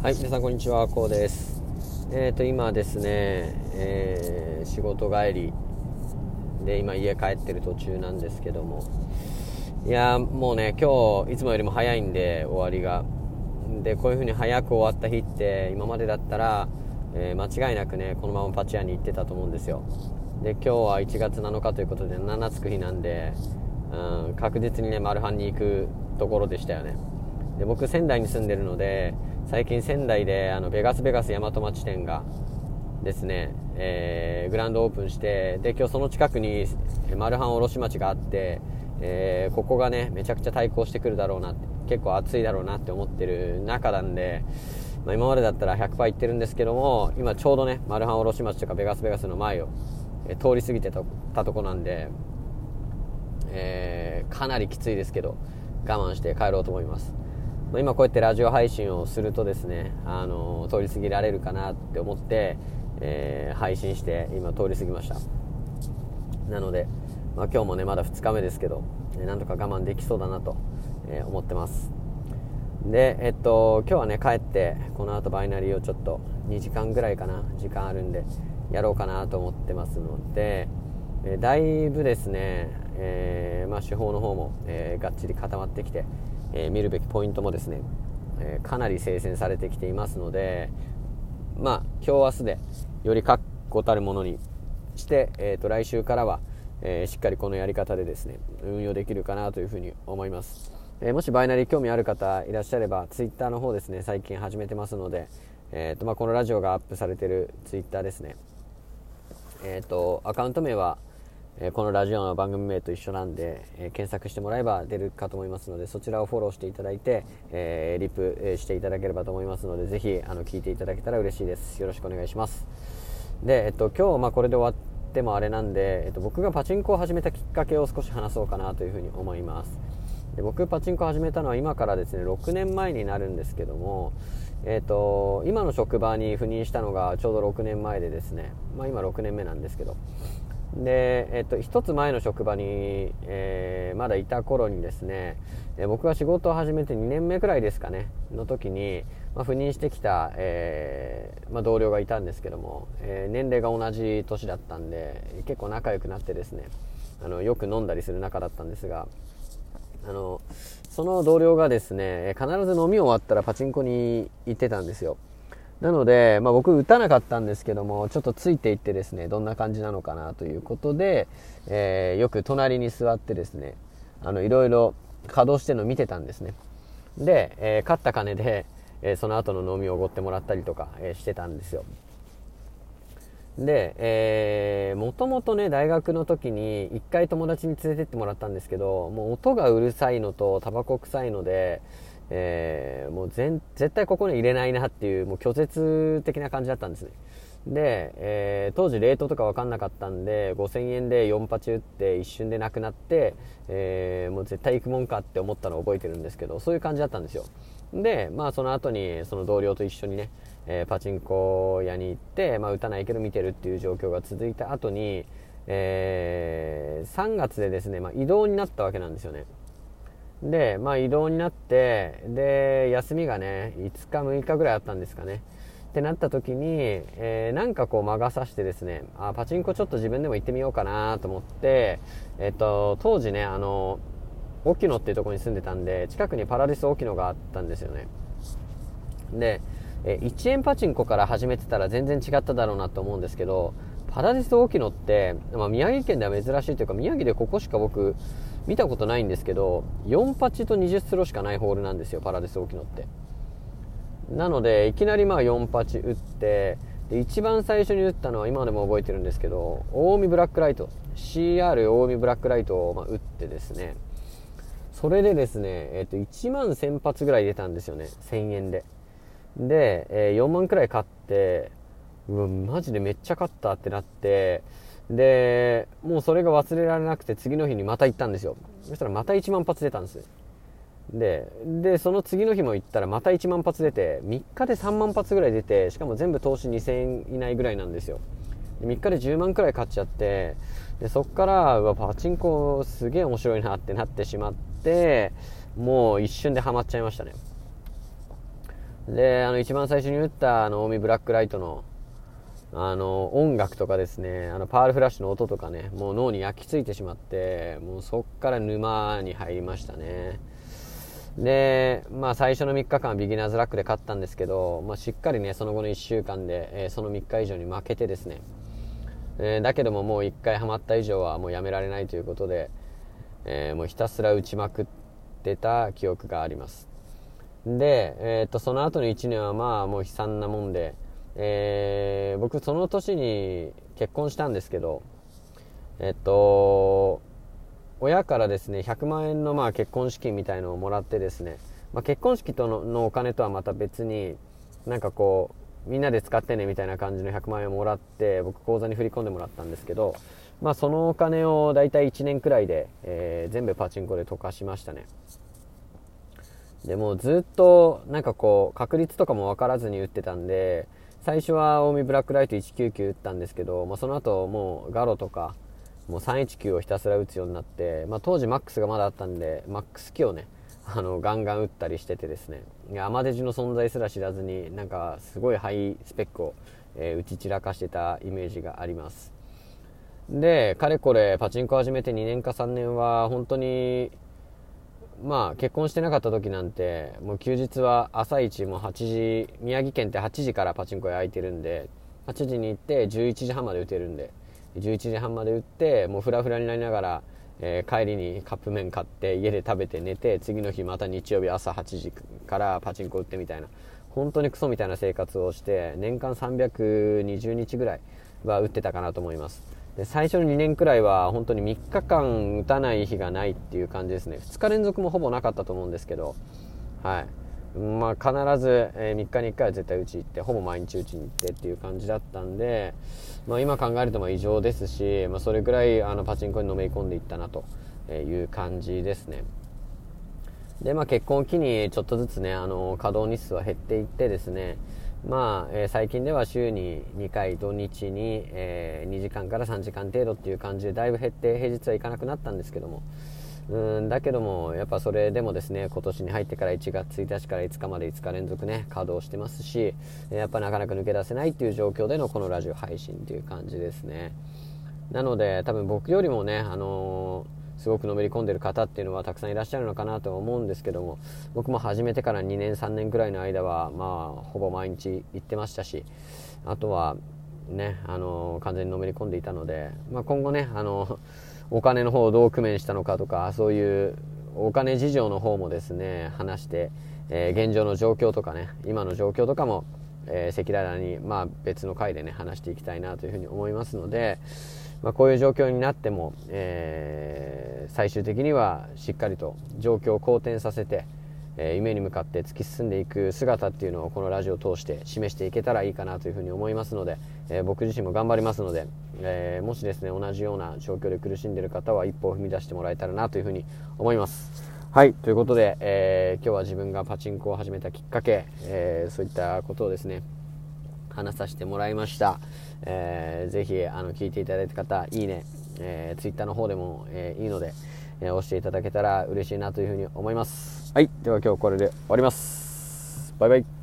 はい、皆さんこんにちは、こうです。えっ、ー、と、今ですね、えー、仕事帰りで、今家帰ってる途中なんですけども、いやもうね、今日、いつもよりも早いんで、終わりが。で、こういう風に早く終わった日って、今までだったら、えー、間違いなくね、このままパチ屋に行ってたと思うんですよ。で、今日は1月7日ということで、7つく日なんで、うん、確実にね、マルハンに行くところでしたよね。で、僕、仙台に住んでるので、最近仙台であのベガスベガス大和町店がですね、えー、グランドオープンしてで今日その近くにマルハン卸町があって、えー、ここがねめちゃくちゃ対抗してくるだろうなって結構暑いだろうなって思ってる中なんで、まあ、今までだったら100%行ってるんですけども今ちょうどねマルハン卸町とかベガスベガスの前を、え、通り過ぎてたとこなんで、えー、かなりきついですけど我慢して帰ろうと思います。ま今こうやってラジオ配信をするとですね、あの通り過ぎられるかなって思って、えー、配信して今通り過ぎました。なので、まあ、今日もねまだ2日目ですけど、えー、なんとか我慢できそうだなと、えー、思ってます。でえっと今日はね帰ってこの後バイナリーをちょっと2時間ぐらいかな時間あるんでやろうかなと思ってますので、えだいぶですね、えまあ、手法の方も、えがっちり固まってきてえー、見るべきポイントもですね、えー、かなり精選されてきていますので、まあ、今日明日でより確固たるものにして、えーと、来週からは、えー、しっかりこのやり方でですね運用できるかなというふうに思います、えー、もしバイナリー興味ある方いらっしゃればツイッターの方ですね最近始めてますので、えーとまあ、このラジオがアップされてるツイッターですね。えっ、とアカウント名はこのラジオの番組名と一緒なんで、検索してもらえば出るかと思いますのでそちらをフォローしていただいて、えリプしていただければと思いますのでぜひあの聞いていただけたら嬉しいです。よろしくお願いします。で、えっと、今日、まあ、これで終わってもあれなんで、えっと、僕がパチンコを始めたきっかけを少し話そうかなというふうに思います。で僕パチンコを始めたのは今からですね6年前になるんですけどもえーと、今の職場に赴任したのがちょうど6年前でですね、まあ、今6年目なんですけどで、えっと、一つ前の職場に、えー、まだいた頃にですね、え、僕が仕事を始めて2年目くらいですかねの時に、まあ、赴任してきた、えー、まあ、同僚がいたんですけども、え年齢が同じ年だったんで結構仲良くなってですねあのよく飲んだりする仲だったんですがあのその同僚がですね必ず飲み終わったらパチンコに行ってたんですよ。なので、まあ、僕打たなかったんですけどもちょっとついていってですねどんな感じなのかなということで、えー、よく隣に座ってですねあのいろいろ稼働してるの見てたんですね。で、えー、勝った金で、えー、その後の飲みをおごってもらったりとか、えしてたんですよ。で、えー、もともとね、大学の時に一回友達に連れてってもらったんですけど、もう音がうるさいのとタバコ臭いので、えー、もう全絶対ここに入れないなっていうもう拒絶的な感じだったんですね。で、えー、当時レートとか分かんなかったんで5000円で4発打って一瞬でなくなって、えー、もう絶対行くもんかって思ったのを覚えてるんですけどそういう感じだったんですよ。でまあその後にその同僚と一緒にね、えー、パチンコ屋に行って、まあ、打たないけど見てるっていう状況が続いた後に、えー、3月でですね、まあ、移動になったわけなんですよね。で、まあ移動になって、で、休みがね、5日、6日ぐらいあったんですかね。ってなった時に、えー、なんかこう魔が差してですね、あ、パチンコちょっと自分でも行ってみようかなと思って、えっと、当時ね、あの、沖野っていうところに住んでたんで、近くにパラディス沖野があったんですよね。で、え1円パチンコから始めてたら全然違っただろうなと思うんですけど、パラディス沖野って、まあ、宮城県では珍しいというか、宮城でここしか僕、見たことないんですけど4パチと20スローしかないホールなんですよパラデス沖野って。なのでいきなりまあ4パチ打ってで一番最初に打ったのは今でも覚えてるんですけど近江ブラックライト CR 近江ブラックライトをま打ってですね。それでですね、え、ー、と1万1000発ぐらい出たんですよね1000円で。で、えー、4万くらい買ってうわマジでめっちゃ勝ったってなってで、もうそれが忘れられなくて次の日にまた行ったんですよ。そしたらまた1万発出たんです。で、で、その次の日も行ったらまた1万発出て、3日で3万発ぐらい出て、しかも全部投資2000円以内ぐらいなんですよ。で3日で10万くらい買っちゃって、で、そっから、うわ、パチンコすげえ面白いなってなってしまって、もう一瞬でハマっちゃいましたね。で、あの、一番最初に打ったあの、近江ブラックライトの、あの、音楽とかですね、あの、パールフラッシュの音とかね、もう脳に焼き付いてしまって、もうそっから沼に入りましたね。で、まあ最初の3日間ビギナーズラックで勝ったんですけど、まあしっかりね、その後の1週間で、えー、その3日以上に負けてですね、えー、だけどももう1回ハマった以上はもうやめられないということで、えー、もうひたすら打ちまくってた記憶があります。で、えっと、その後の1年はまあもう悲惨なもんで、え僕その年に結婚したんですけど、えっと、親からですね100万円のまあ結婚資金みたいのをもらってですね、まあ、結婚式とののお金とはまた別になんかこうみんなで使ってねみたいな感じの100万円をもらって僕口座に振り込んでもらったんですけど、まあ、そのお金を大体1年くらいで、えー、全部パチンコで溶かしましたね。でもずっとなんかこう確率とかも分からずに打ってたんで最初は近江ブラックライト199打ったんですけど、まあ、その後もうガロとかもう319をひたすら打つようになって、まあ、当時マックスがまだあったんでマックス機をねあのガンガン打ったりしててですね。アマデジの存在すら知らずになんかすごいハイスペックを、えー、打ち散らかしてたイメージがあります。でかれこれパチンコ始めて2年か3年は本当にまあ結婚してなかった時なんてもう休日は朝一も8時宮城県って8時からパチンコ屋開いてるんで8時に行って11時半まで打てるんで11時半まで打ってもうフラフラになりながら、えー、帰りにカップ麺買って家で食べて寝て次の日また日曜日朝8時からパチンコ打ってみたいな本当にクソみたいな生活をして年間320日ぐらいは打ってたかなと思います。で最初の2年くらいは本当に3日間打たない日がないっていう感じですね。2日連続もほぼなかったと思うんですけど。はい。まあ、必ず、え、3日に1回は絶対うち行ってほぼ毎日うちに行ってっていう感じだったんで、まあ、今考えるとま異常ですし、まあ、それぐらいあのパチンコにのめり込んでいったなという感じですね。で、まあ、結婚を機にちょっとずつねあの稼働日数は減っていってですねまあ、えー、最近では週に2回土日に、えー、2時間から3時間程度っていう感じでだいぶ減って平日は行かなくなったんですけども。うんだけどもやっぱそれでもですね今年に入ってから1月1日から5日まで5日連続ね稼働してますしやっぱなかなか抜け出せないっていう状況でのこのラジオ配信っていう感じですね。なので多分僕よりもねあのー、すごくのめり込んでる方っていうのはたくさんいらっしゃるのかなと思うんですけども僕も始めてから2年3年くらいの間はまあほぼ毎日行ってましたしあとはねあの、完全にのめり込んでいたので、まあ、今後ねあのお金の方をどう工面したのかとかそういうお金事情の方もですね話して、えー、現状の状況とかね今の状況とかもえ、赤裸々に、まあ、別の回でね話していきたいなというふうに思いますので、まあ、こういう状況になっても、えー、最終的にはしっかりと状況を好転させて、えー、夢に向かって突き進んでいく姿っていうのをこのラジオを通して示していけたらいいかなというふうに思いますので、えー、僕自身も頑張りますので、えー、もしですね同じような状況で苦しんでいる方は一歩を踏み出してもらえたらなというふうに思います。はい。ということで、え今日は自分がパチンコを始めたきっかけ、えそういったことをですね話させてもらいました、えー、ぜひあの聞いていただいた方いいね、えー、ツイッターの方でも、えいいので、え押していただけたら嬉しいなというふうに思います。はい。では今日これで終わります。バイバイ。